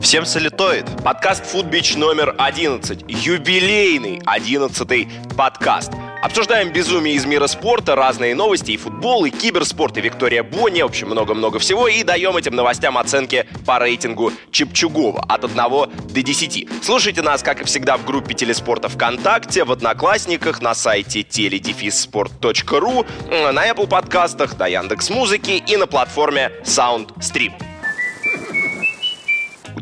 Всем салютоид! Подкаст Фудбич номер 11. Юбилейный 11 подкаст. Обсуждаем безумие из мира спорта, разные новости, и футбол, и киберспорт, и Виктория Бонни, в общем, много-много всего, и даем этим новостям оценки по рейтингу Чепчугова от 1 до 10. Слушайте нас, как и всегда, в группе Телеспорта ВКонтакте, в Одноклассниках, на сайте teledefissport.ru, на Apple подкастах, на Яндекс Музыке и на платформе SoundStream.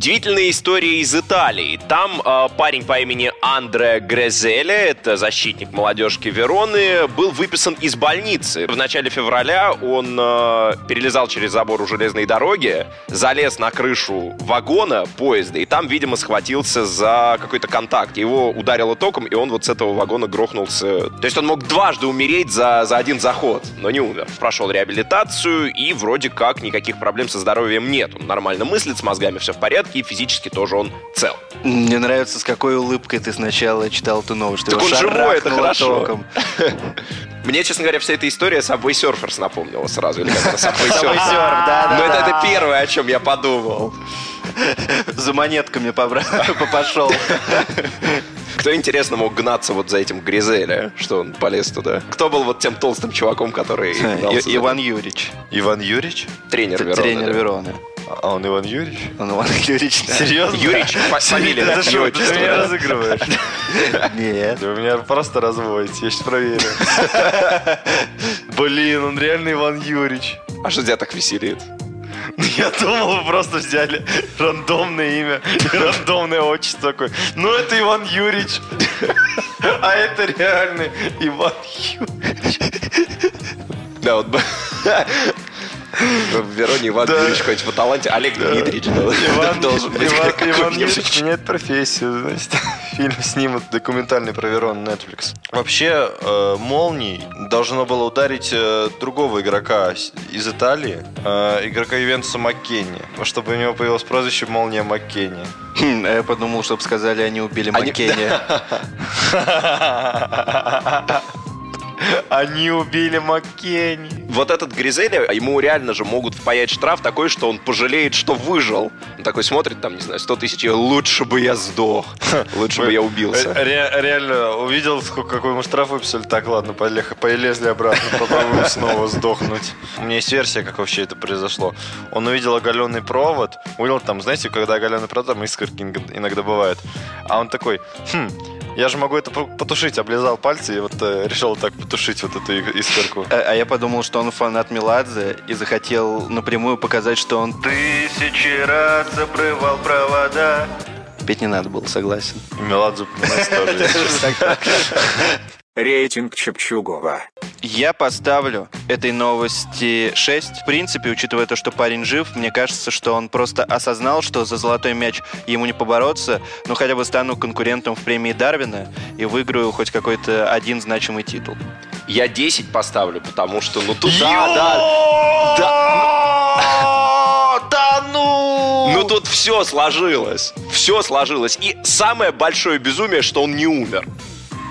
Удивительная история из Италии. Там э, парень по имени Андре Грезеле, это защитник молодежки Вероны, был выписан из больницы. В начале февраля он э, перелезал через забор у железной дороги, залез на крышу вагона поезда, и там, видимо, схватился за какой-то контакт. Его ударило током, и он вот с этого вагона грохнулся. То есть он мог дважды умереть за, за один заход, но не умер. Прошел реабилитацию, и вроде как никаких проблем со здоровьем нет. Он нормально мыслит, с мозгами все в порядке и физически тоже он цел. Мне нравится, с какой улыбкой ты сначала читал эту новость. Так он живой, это хорошо. Током. Мне, честно говоря, вся эта история Subway Surfers напомнила сразу. Или как это? Subway Surf, да, да. Но это, это первое, о чем я подумал. За монетками пошел. Кто, интересно, мог гнаться вот за этим Гризеля, что он полез туда? Кто был вот тем толстым чуваком, который... Иван Юрич. Иван Юрич? Тренер Вероны. Тренер Вероны. А он Иван Юрьевич? Он Иван Юрьевич, да. Серьезно? Юрьевич, фамилия, да? Ты меня разыгрываешь? Нет. Вы меня просто разводите, я сейчас проверю. Блин, он реально Иван Юрьевич. А что тебя так веселит? Я думал, вы просто взяли рандомное имя и рандомное отчество такой. Ну, это Иван Юрьевич. А это реальный Иван Юрьевич. Да, вот в Вероне Иван. Юрьевич хоть по таланте. Олег. Дмитриевич должен быть. Иван, Иван Юрьевич меняет профессию. Значит, фильм снимут документальный про Верон Netflix. Вообще, э, молний должно было ударить э, другого игрока из Италии, э, игрока Ювентуса Маккенни, чтобы у него появилось прозвище Молния Маккенни. Хм, я подумал, чтобы сказали, они убили Маккенни. Они убили Маккенни. Вот этот Гризели, ему реально же могут впаять штраф такой, что он пожалеет, что выжил. Он такой смотрит, там, не знаю, 100 тысяч, лучше бы я сдох, лучше бы я убился. реально, увидел, сколько, какой ему штраф выписали, так, ладно, полезли обратно, попробуем снова сдохнуть. У меня есть версия, как вообще это произошло. Он увидел оголенный провод, увидел там, знаете, когда оголенный провод, там искорки иногда бывают. А он такой, хм, я же могу это потушить. Облизал пальцы и вот э, решил так потушить вот эту искорку. А, а я подумал, что он фанат Меладзе и захотел напрямую показать, что он тысячи раз обрывал провода. Петь не надо было, согласен. Меладзе тоже. Рейтинг Чепчугова. Я поставлю этой новости 6. В принципе, учитывая то, что парень жив, мне кажется, что он просто осознал, что за золотой мяч ему не побороться, но хотя бы стану конкурентом в премии Дарвина и выиграю хоть какой-то один значимый титул. Я 10 поставлю, потому что, ну тут... Да, да, да. Да ну! Ну тут все сложилось. Все сложилось. И самое большое безумие, что он не умер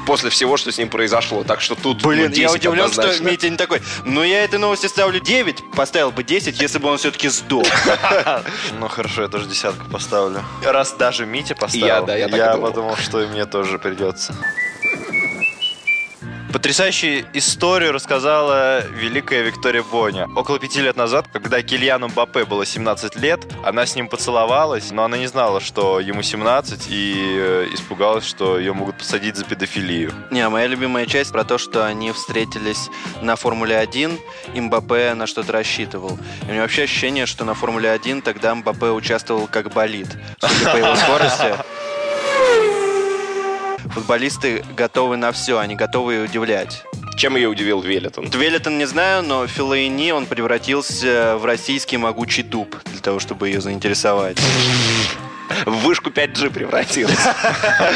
после всего, что с ним произошло. Так что тут Блин, ну, я удивлен, однозначно. что Митя не такой. Ну, я этой новости ставлю 9, поставил бы 10, если бы он все-таки сдох. Ну, хорошо, я тоже десятку поставлю. Раз даже Митя поставил, я, да, я, я подумал, что и мне тоже придется. Потрясающую историю рассказала великая Виктория Боня. Около пяти лет назад, когда Кильяну Бапе было 17 лет, она с ним поцеловалась, но она не знала, что ему 17, и э, испугалась, что ее могут посадить за педофилию. Не, моя любимая часть про то, что они встретились на Формуле 1, и Мбаппе на что-то рассчитывал. И у меня вообще ощущение, что на Формуле 1 тогда Мбаппе участвовал как болид, судя по его скорости футболисты готовы на все, они готовы удивлять. Чем ее удивил Велитон? Велитон не знаю, но Филайни он превратился в российский могучий дуб для того, чтобы ее заинтересовать. В вышку 5G превратился.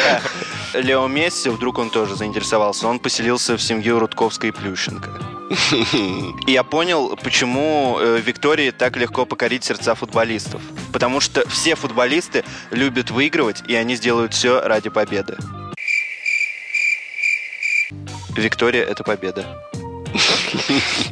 Лео Месси, вдруг он тоже заинтересовался. Он поселился в семью Рудковской и Плющенко. И я понял, почему э, Виктории так легко покорить сердца футболистов. Потому что все футболисты любят выигрывать, и они сделают все ради победы. Виктория — это победа.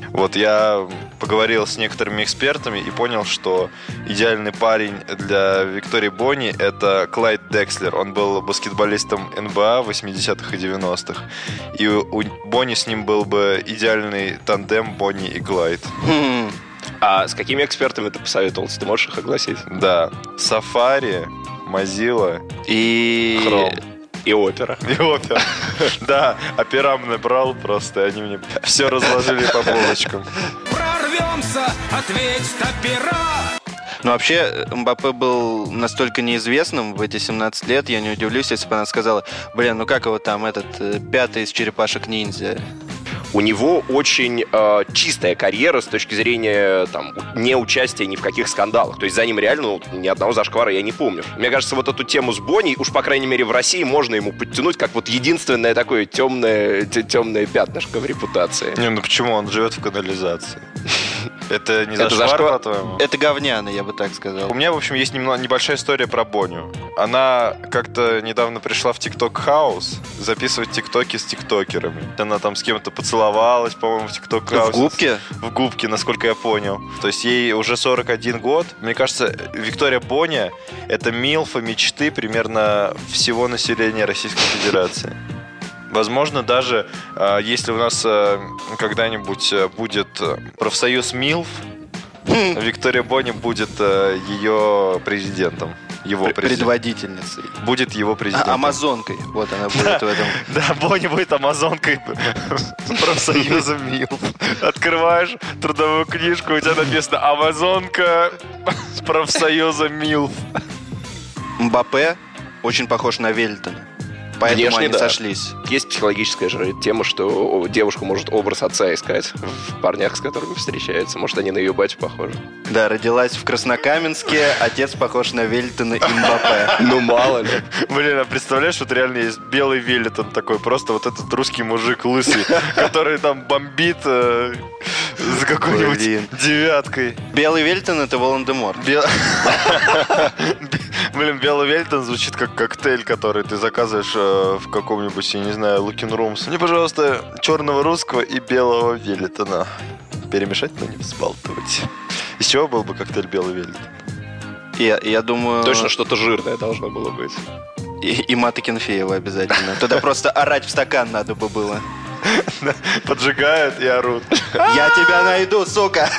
Вот я поговорил с некоторыми экспертами и понял, что идеальный парень для Виктории Бонни это Клайд Декслер. Он был баскетболистом НБА 80-х и 90-х. И у Бонни с ним был бы идеальный тандем Бонни и Клайд. А с какими экспертами ты посоветовался? Ты можешь их огласить? Да. Сафари, Mozilla, И... Chrome. И опера. И опера. Да, операм набрал просто, и они мне все разложили по полочкам. Прорвемся, ответь опера! Ну, вообще, Мбаппе был настолько неизвестным в эти 17 лет, я не удивлюсь, если бы она сказала, блин, ну как его там, этот, э, пятый из черепашек ниндзя. У него очень э, чистая карьера с точки зрения там, не участия ни в каких скандалах. То есть за ним реально ну, ни одного зашквара я не помню. Мне кажется, вот эту тему с Бонни, уж по крайней мере в России, можно ему подтянуть как вот единственное такое темное, те- темное пятнышко в репутации. Не, ну почему? Он живет в канализации. Это не зашквар, зашквар? по-твоему? Это говняно, я бы так сказал. У меня, в общем, есть немного, небольшая история про Боню. Она как-то недавно пришла в ТикТок Хаус записывать тиктоки с тиктокерами. Она там с кем-то поцеловалась, по-моему, в ТикТок В Хаус. губке? В губке, насколько я понял. То есть ей уже 41 год. Мне кажется, Виктория Боня — это милфа мечты примерно всего населения Российской Федерации. Возможно, даже э, если у нас э, когда-нибудь э, будет профсоюз МИЛФ, Виктория Бони будет ее президентом. Его Пр- президентом. Предводительницей. Будет его А, президентом. амазонкой. Вот она будет в этом. Да, Бонни будет амазонкой профсоюза МИЛ. Открываешь трудовую книжку, у тебя написано «Амазонка профсоюза МИЛ». Мбаппе очень похож на Вельтона. Поэтому Внешне, они да. сошлись. Есть психологическая же тема, что девушка может образ отца искать в парнях, с которыми встречается. Может, они на ее батю похожи. Да, родилась в Краснокаменске, отец похож на Вельтона и Мбаппе. Ну, мало ли. Блин, а представляешь, вот реально есть белый велитон такой, просто вот этот русский мужик лысый, который там бомбит э, за какой-нибудь девяткой. Белый Вельтон это Волан-де-Морт. Бел- Блин, белый велитон звучит как коктейль, который ты заказываешь э, в каком-нибудь, я не знаю, Лукин Румс. Мне, пожалуйста, черного русского и белого велитона. Перемешать, но не взбалтывать. Из чего был бы коктейль белый велитон? Я, я думаю... Точно что-то жирное должно было быть. И, и Мата Кенфеева обязательно. Туда просто орать в стакан надо бы было. Поджигают и орут. Я тебя найду, сука!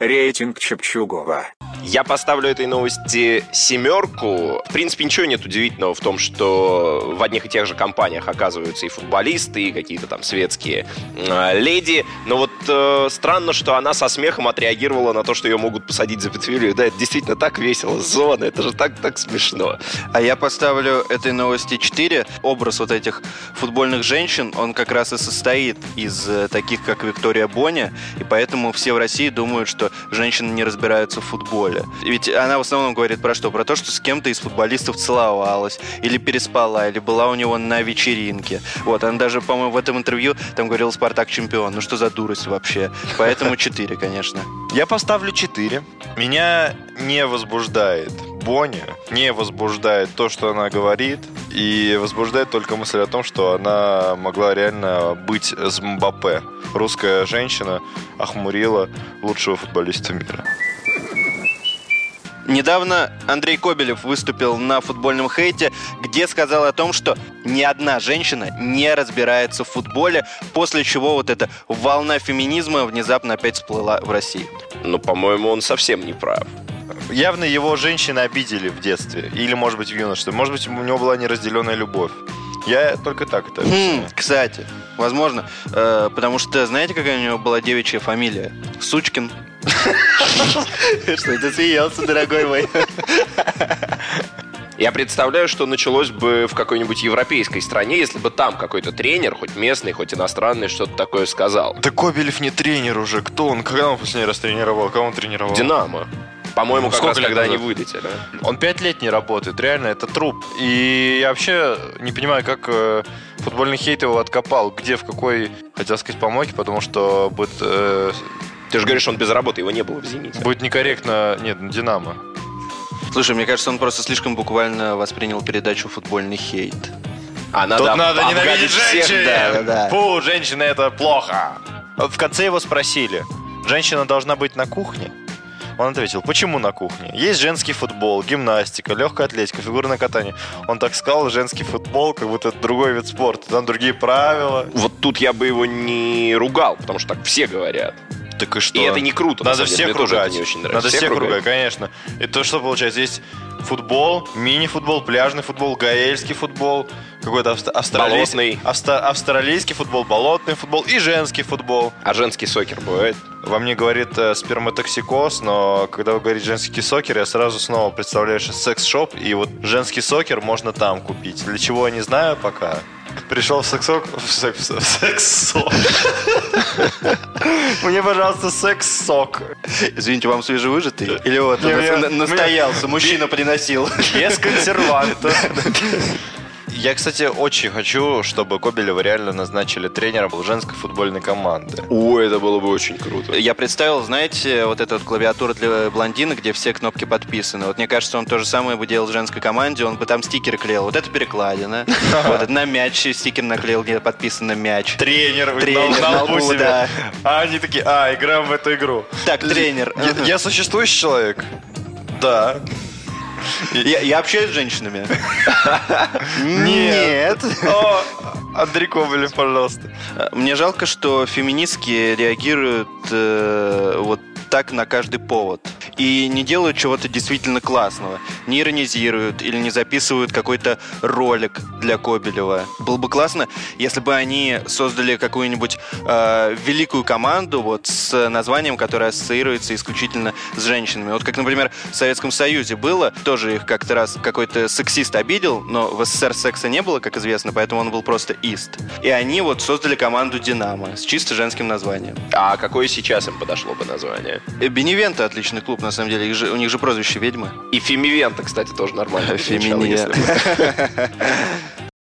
Рейтинг Чепчугова. Я поставлю этой новости семерку. В принципе, ничего нет удивительного в том, что в одних и тех же компаниях оказываются и футболисты, и какие-то там светские э, леди. Но вот э, странно, что она со смехом отреагировала на то, что ее могут посадить за педофилию. Да, это действительно так весело. Зона, это же так, так смешно. А я поставлю этой новости 4. Образ вот этих футбольных женщин, он как раз и состоит из э, таких, как Виктория Боня, и поэтому все в России думают, что женщины не разбираются в футболе. Ведь она в основном говорит про что? Про то, что с кем-то из футболистов целовалась, или переспала, или была у него на вечеринке. Вот, она даже, по-моему, в этом интервью там говорила «Спартак чемпион». Ну что за дурость вообще? Поэтому 4, конечно. Я поставлю 4. Меня не возбуждает Боня, не возбуждает то, что она говорит, и возбуждает только мысль о том, что она могла реально быть с Мбаппе. Русская женщина охмурила лучшего футболиста мира. Недавно Андрей Кобелев выступил на футбольном хейте, где сказал о том, что ни одна женщина не разбирается в футболе, после чего вот эта волна феминизма внезапно опять всплыла в России. Но, по-моему, он совсем не прав. Явно его женщины обидели в детстве. Или, может быть, в юношестве. Может быть, у него была неразделенная любовь. Я только так это Хм, кстати, возможно, э, потому что знаете, какая у него была девичья фамилия? Сучкин. Что ты смеялся, дорогой мой? Я представляю, что началось бы в какой-нибудь европейской стране, если бы там какой-то тренер, хоть местный, хоть иностранный, что-то такое сказал. Да Кобелев не тренер уже. Кто он? Когда он последний раз тренировал? Кого он тренировал? Динамо. По-моему, Ну, как сколько раз когда они назад? вылетели. Он пять лет не работает, реально, это труп. И я вообще не понимаю, как э, футбольный хейт его откопал, где, в какой, хотел сказать, помойке, потому что будет, э, Ты же говоришь, он без работы, его не было в «Зените». будет некорректно, нет, Динамо. Слушай, мне кажется, он просто слишком буквально воспринял передачу «Футбольный хейт». А надо Тут об- надо ненавидеть всех, женщин! да. да. Фу, женщины это плохо! В конце его спросили, женщина должна быть на кухне? Он ответил, почему на кухне? Есть женский футбол, гимнастика, легкая атлетика, фигурное катание. Он так сказал, женский футбол, как будто это другой вид спорта. Там другие правила. Вот тут я бы его не ругал, потому что так все говорят. Так и что? И это не круто. на Надо всех ругать. Надо всех, ругать, конечно. И то, что получается, есть футбол, мини-футбол, пляжный футбол, гаэльский футбол, какой-то авст- австралийский, авста- австралийский футбол, болотный футбол и женский футбол. А женский сокер бывает? Во мне говорит э, сперматоксикоз, но когда вы говорите женский сокер, я сразу снова представляю, секс-шоп, и вот женский сокер можно там купить. Для чего, я не знаю пока. Пришел в сексок... В секс... в секс-сок. Мне, пожалуйста, секс-сок. Извините, вам свежевыжатый? Или вот настоялся, мужчина приносил? Без консервантов. Я, кстати, очень хочу, чтобы Кобелева реально назначили тренером женской футбольной команды. О, это было бы очень круто. Я представил, знаете, вот эта вот клавиатура для блондина, где все кнопки подписаны. Вот мне кажется, он то же самое бы делал в женской команде, он бы там стикеры клеил. Вот это перекладина. Вот это на мяч стикер наклеил, где подписано мяч. Тренер, Тренер, на, лбу себе. А они такие, а, играем в эту игру. Так, тренер. Я существующий человек? Да. Я, я общаюсь с женщинами. Нет. О, Андрей Кобелев, пожалуйста. Мне жалко, что феминистки реагируют э, вот так на каждый повод. И не делают чего-то действительно классного. Не иронизируют или не записывают какой-то ролик для Кобелева. Было бы классно, если бы они создали какую-нибудь э, великую команду вот с названием, которое ассоциируется исключительно с женщинами. Вот как, например, в Советском Союзе было, тоже их как-то раз какой-то сексист обидел, но в СССР секса не было, как известно, поэтому он был просто ист. И они вот создали команду «Динамо» с чисто женским названием. А какое сейчас им подошло бы название? Беневента отличный клуб, на самом деле. Их же- у них же прозвище «Ведьмы». И Фемивента, кстати, тоже нормально. Феминия.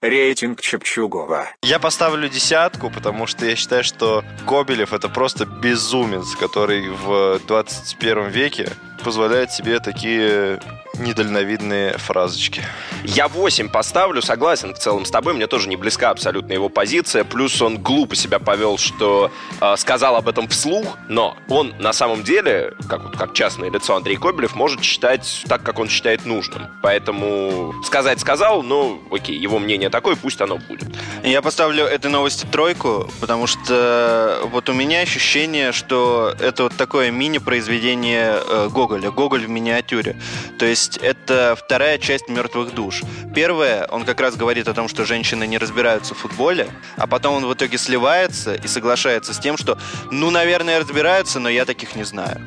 Рейтинг Чепчугова. Я поставлю десятку, потому что я считаю, что Кобелев это просто безумец, который в 21 веке позволяет себе такие недальновидные фразочки. Я 8 поставлю, согласен в целом с тобой, мне тоже не близка абсолютно его позиция, плюс он глупо себя повел, что э, сказал об этом вслух, но он на самом деле, как, вот- как частное лицо Андрей Кобелев, может считать так, как он считает нужным. Поэтому сказать сказал, ну окей, его мнение такое, пусть оно будет. Я поставлю этой новости тройку, потому что вот у меня ощущение, что это вот такое мини-произведение э, Гоголя, Гоголь в миниатюре. То есть это вторая часть «Мертвых душ». Первая, он как раз говорит о том, что женщины не разбираются в футболе, а потом он в итоге сливается и соглашается с тем, что, ну, наверное, разбираются, но я таких не знаю.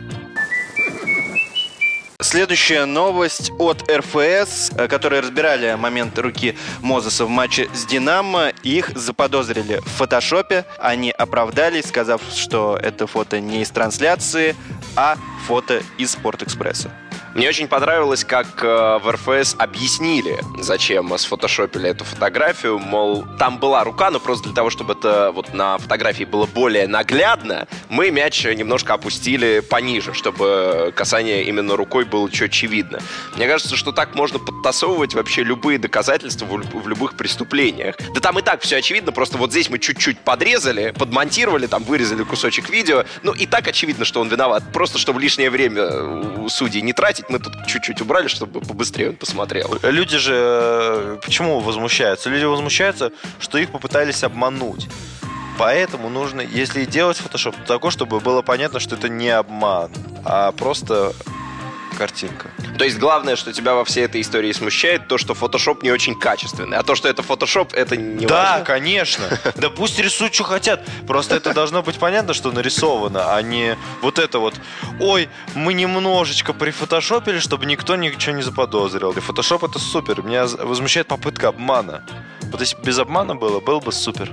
Следующая новость от РФС, э, которые разбирали момент руки Мозеса в матче с Динамо. Их заподозрили в фотошопе. Они оправдались, сказав, что это фото не из трансляции, а фото из Спортэкспресса. Мне очень понравилось, как э, в РФС объяснили, зачем сфотошопили эту фотографию. Мол, там была рука, но просто для того, чтобы это вот на фотографии было более наглядно, мы мяч немножко опустили пониже, чтобы касание именно рукой было четче видно. Мне кажется, что так можно подтасовывать вообще любые доказательства в, люб- в любых преступлениях. Да там и так все очевидно, просто вот здесь мы чуть-чуть подрезали, подмонтировали, там вырезали кусочек видео. Ну и так очевидно, что он виноват. Просто чтобы лишнее время у судей не тратить, мы тут чуть-чуть убрали, чтобы побыстрее он посмотрел. Люди же э, почему возмущаются? Люди возмущаются, что их попытались обмануть. Поэтому нужно, если делать фотошоп, то такой, чтобы было понятно, что это не обман, а просто картинка. То есть главное, что тебя во всей этой истории смущает, то, что фотошоп не очень качественный. А то, что это фотошоп, это не да, важно. конечно. Да пусть рисуют, что хотят. Просто это должно быть понятно, что нарисовано, а не вот это вот. Ой, мы немножечко прифотошопили, чтобы никто ничего не заподозрил. И фотошоп это супер. Меня возмущает попытка обмана. Вот если бы без обмана было, было бы супер.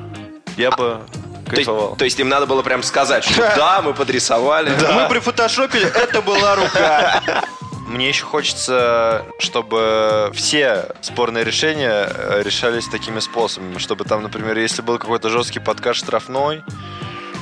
Я бы То есть, кайфовал. то есть им надо было прям сказать, что да, мы подрисовали. Мы прифотошопили, это была рука. Мне еще хочется, чтобы все спорные решения э, решались такими способами. Чтобы там, например, если был какой-то жесткий подкаст штрафной,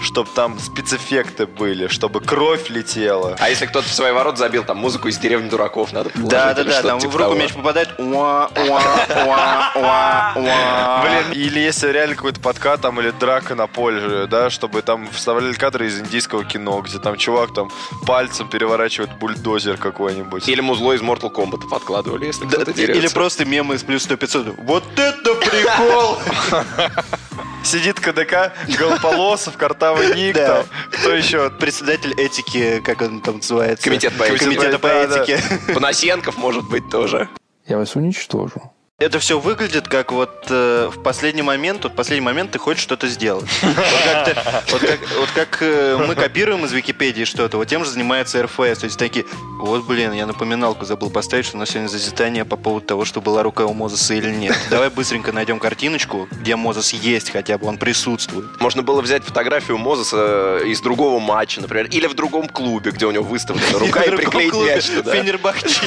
чтобы там спецэффекты были, чтобы кровь летела. А если кто-то в свои ворот забил, там музыку из деревни дураков надо положить Да, или да, да, там типа в руку того. мяч попадает. Уа, уа, уа, уа, уа. Блин, или если реально какой-то подкат там или драка на поле, да, чтобы там вставляли кадры из индийского кино, где там чувак там пальцем переворачивает бульдозер какой-нибудь. Или музло из Mortal Kombat подкладывали, если Да, кто-то Или дерется. просто мемы из плюс 100 500. Вот это прикол! Сидит КДК, Голополосов, Картавый Ник, Да. там, кто еще? Председатель этики, как он там называется? Комитет по этике. Комитета по Да, да. этике. Панасенков, может быть, тоже. Я вас уничтожу. Это все выглядит как вот э, в последний момент, вот в последний момент ты хочешь что-то сделать. Вот как, ты- вот как- вот как, э, мы копируем из Википедии что-то, вот тем же занимается РФС. То есть такие, вот блин, я напоминалку забыл поставить, что у нас сегодня зазидание по поводу того, что была рука у Мозеса или нет. Давай быстренько найдем картиночку, где Мозес есть хотя бы, он присутствует. Можно было взять фотографию Мозеса из другого матча, например, или в другом клубе, где у него выставлена рука, и приклеить мяч туда. Фенербахче.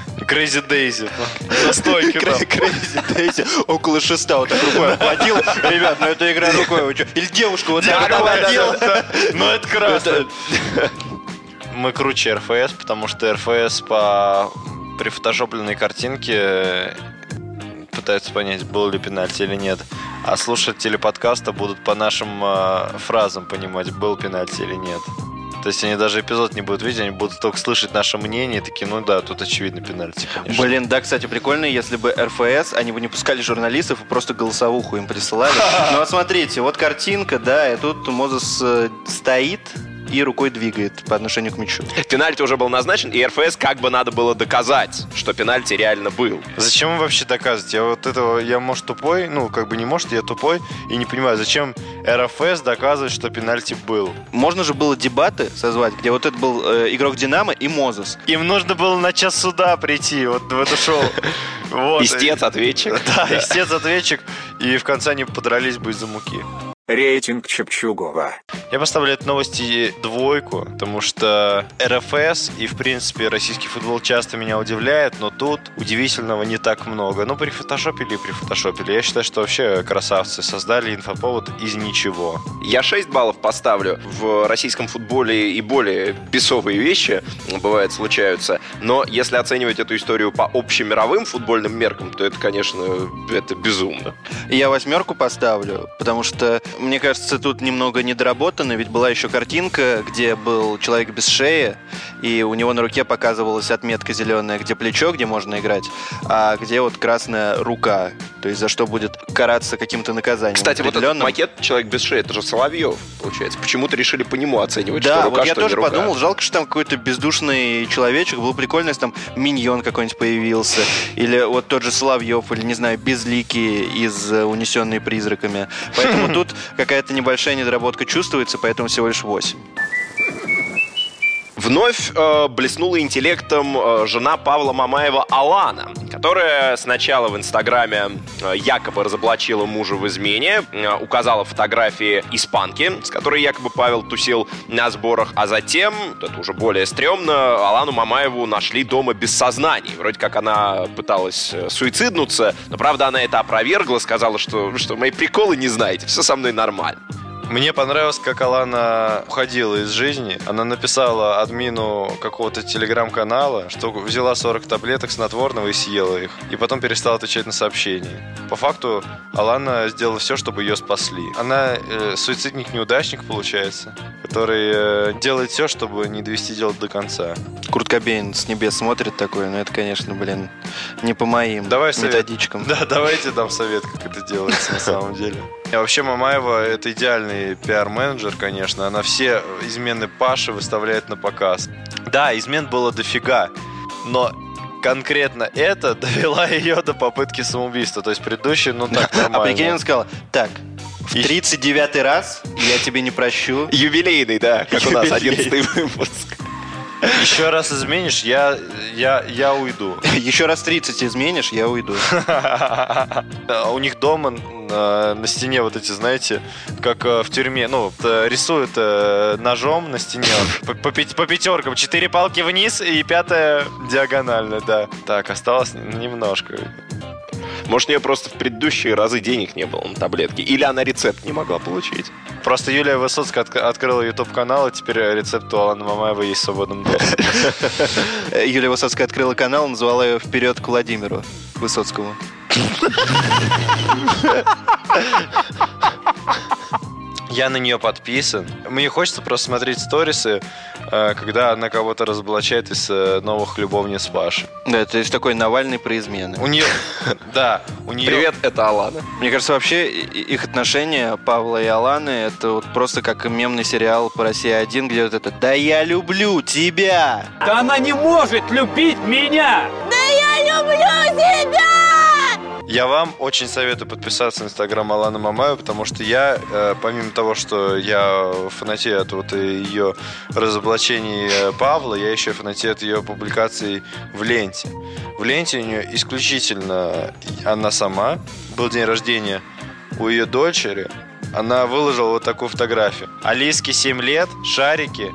Crazy Daisy. На стойке там. Crazy Daisy около шеста вот так рукой обводил. Ребят, ну это игра рукой. Или девушка вот так обводила. Ну это красиво. Мы круче РФС, потому что РФС по прифотошопленной картинке э, пытаются понять, был ли пенальти или нет. А слушатели подкаста будут по нашим э, фразам понимать, был пенальти или нет. То есть они даже эпизод не будут видеть, они будут только слышать наше мнение и такие, ну да, тут очевидно пенальти, конечно. Блин, да, кстати, прикольно, если бы РФС, они бы не пускали журналистов и просто голосовуху им присылали. Ну вот смотрите, вот картинка, да, и тут Мозес э, стоит и рукой двигает по отношению к мячу. Пенальти уже был назначен, и РФС как бы надо было доказать, что пенальти реально был. Зачем вообще доказывать? Я вот этого, я может тупой, ну как бы не может, я тупой и не понимаю, зачем РФС доказывает, что пенальти был. Можно же было дебаты созвать, где вот это был э, игрок Динамо и Мозес. Им нужно было на час суда прийти, вот в это шоу. Вот. Истец, ответчик. Да, истец-ответчик. И в конце они подрались бы из-за муки. Рейтинг Чепчугова. Я поставлю этой новости двойку, потому что РФС и, в принципе, российский футбол часто меня удивляет, но тут удивительного не так много. Ну, прифотошопили и прифотошопили. Я считаю, что вообще красавцы создали инфоповод из ничего. Я 6 баллов поставлю. В российском футболе и более бесовые вещи, бывает, случаются. Но если оценивать эту историю по общемировым футбольным меркам, то это, конечно, это безумно. Я восьмерку поставлю, потому что, мне кажется, тут немного недоработано, ведь была еще картинка, где был человек без шеи, и у него на руке показывалась отметка зеленая, где плечо, где можно играть, а где вот красная рука, то есть за что будет караться каким-то наказанием Кстати, вот этот макет «Человек без шеи» — это же Соловьев, получается. Почему-то решили по нему оценивать, Да, что рука, вот я что тоже рука. подумал, жалко, что там какой-то бездушный человечек, было прикольно, если там миньон какой-нибудь появился, или вот тот же Соловьев, или, не знаю, Безликий из «Унесенные призраками». Поэтому тут какая-то небольшая недоработка чувствуется, поэтому всего лишь 8. Вновь э, блеснула интеллектом э, жена Павла Мамаева Алана, которая сначала в Инстаграме э, якобы разоблачила мужа в измене, э, указала фотографии испанки, с которой якобы Павел тусил на сборах, а затем, это уже более стрёмно, Алану Мамаеву нашли дома без сознания. Вроде как она пыталась э, суициднуться, но правда она это опровергла, сказала, что, что мои приколы не знаете, все со мной нормально. Мне понравилось, как Алана уходила из жизни. Она написала админу какого-то телеграм-канала, что взяла 40 таблеток снотворного и съела их. И потом перестала отвечать на сообщения. По факту, Алана сделала все, чтобы ее спасли. Она э, суицидник-неудачник, получается, который э, делает все, чтобы не довести дело до конца. Курт Кобейн с небес смотрит такой, но это, конечно, блин, не по моим Давай совет. методичкам. Да, давайте дам совет, как это делается на самом деле. А вообще Мамаева это идеальный пиар-менеджер, конечно. Она все измены Паши выставляет на показ. Да, измен было дофига, но конкретно это довела ее до попытки самоубийства. То есть предыдущий, ну так, А нормально. прикинь, он сказал, так, в И- 39-й раз я тебе не прощу. Юбилейный, да, как у нас, Юбилейный. 11 выпуск. Еще раз изменишь, я, я, я уйду. Еще раз 30 изменишь, я уйду. А У них дома э, на стене вот эти, знаете, как э, в тюрьме, ну, э, рисуют э, ножом на стене по, по по пятеркам. Четыре палки вниз и пятая диагонально, да. Так, осталось немножко. Может, у нее просто в предыдущие разы денег не было на таблетки. Или она рецепт не могла получить. Просто Юлия Высоцкая отк- открыла YouTube-канал, и теперь рецепт у Алана Мамаева есть в свободном доступе. Юлия Высоцкая открыла канал, назвала ее «Вперед к Владимиру Высоцкому». Я на нее подписан. Мне хочется просто смотреть сторисы, э, когда она кого-то разоблачает из э, новых любовниц Паши. Да, то есть такой Навальный про измены. У нее, да, у нее... Привет, это Алана. Мне кажется, вообще их отношения, Павла и Аланы, это вот просто как мемный сериал по России-1, где вот это «Да я люблю тебя!» Да она не может любить меня! Я вам очень советую подписаться на инстаграм Аланы Мамаева, потому что я, э, помимо того, что я фанатею от вот ее разоблачений э, Павла, я еще фанатею от ее публикаций в ленте. В ленте у нее исключительно она сама. Был день рождения у ее дочери. Она выложила вот такую фотографию. Алиске 7 лет, шарики,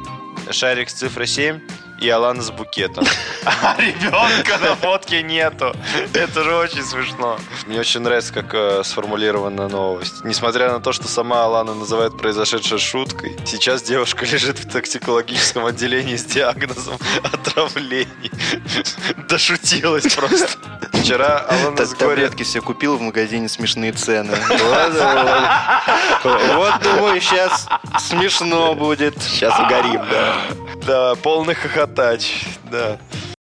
шарик с цифрой 7 и Алана с букетом. А ребенка на фотке нету. Это же очень смешно. Мне очень нравится, как э, сформулирована новость. Несмотря на то, что сама Алана называет произошедшее шуткой, сейчас девушка лежит в токсикологическом отделении с диагнозом отравлений. Дошутилась просто. Вчера Алана с горя... Таблетки себе купил в магазине «Смешные цены». Вот, думаю, сейчас смешно будет. Сейчас угорим, да. Да, полный хохотач. Да.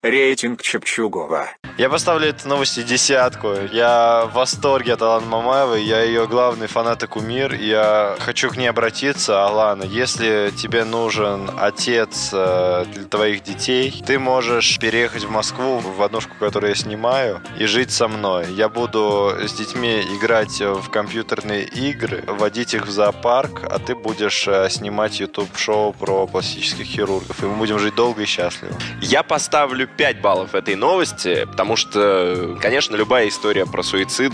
Рейтинг Чепчугова. Я поставлю этой новости десятку. Я в восторге от Аланы Мамаевой. Я ее главный фанат и кумир. Я хочу к ней обратиться. Алана, если тебе нужен отец э, для твоих детей, ты можешь переехать в Москву, в однушку, которую я снимаю, и жить со мной. Я буду с детьми играть в компьютерные игры, водить их в зоопарк, а ты будешь э, снимать YouTube-шоу про пластических хирургов. И мы будем жить долго и счастливо. Я поставлю 5 баллов этой новости, потому что, конечно, любая история про суицид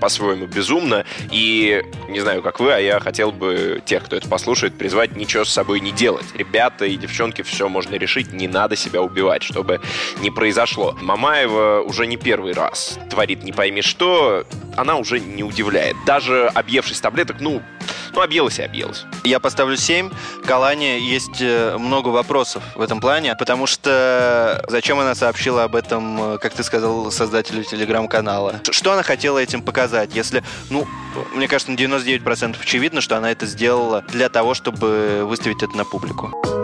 по-своему безумна. И не знаю, как вы, а я хотел бы тех, кто это послушает, призвать ничего с собой не делать. Ребята и девчонки, все можно решить, не надо себя убивать, чтобы не произошло. Мамаева уже не первый раз творит не пойми что, она уже не удивляет. Даже объевшись таблеток, ну, ну объелась и объелась. Я поставлю 7. К Алане есть э, много вопросов в этом плане, потому что зачем она сообщила об этом, э, как ты сказал, создателю телеграм-канала? Что она хотела этим показать? Если, ну, мне кажется, на 99% очевидно, что она это сделала для того, чтобы выставить это на публику.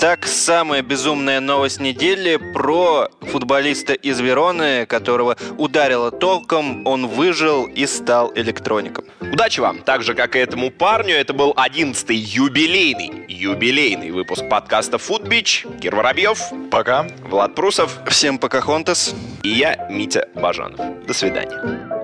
Итак, самая безумная новость недели про футболиста из Вероны, которого ударило током, он выжил и стал электроником. Удачи вам! Так же, как и этому парню, это был 11-й юбилейный, юбилейный выпуск подкаста «Футбич». Кир Воробьев, Пока. Влад Прусов Всем пока, Хонтес. и я, Митя Бажанов. До свидания.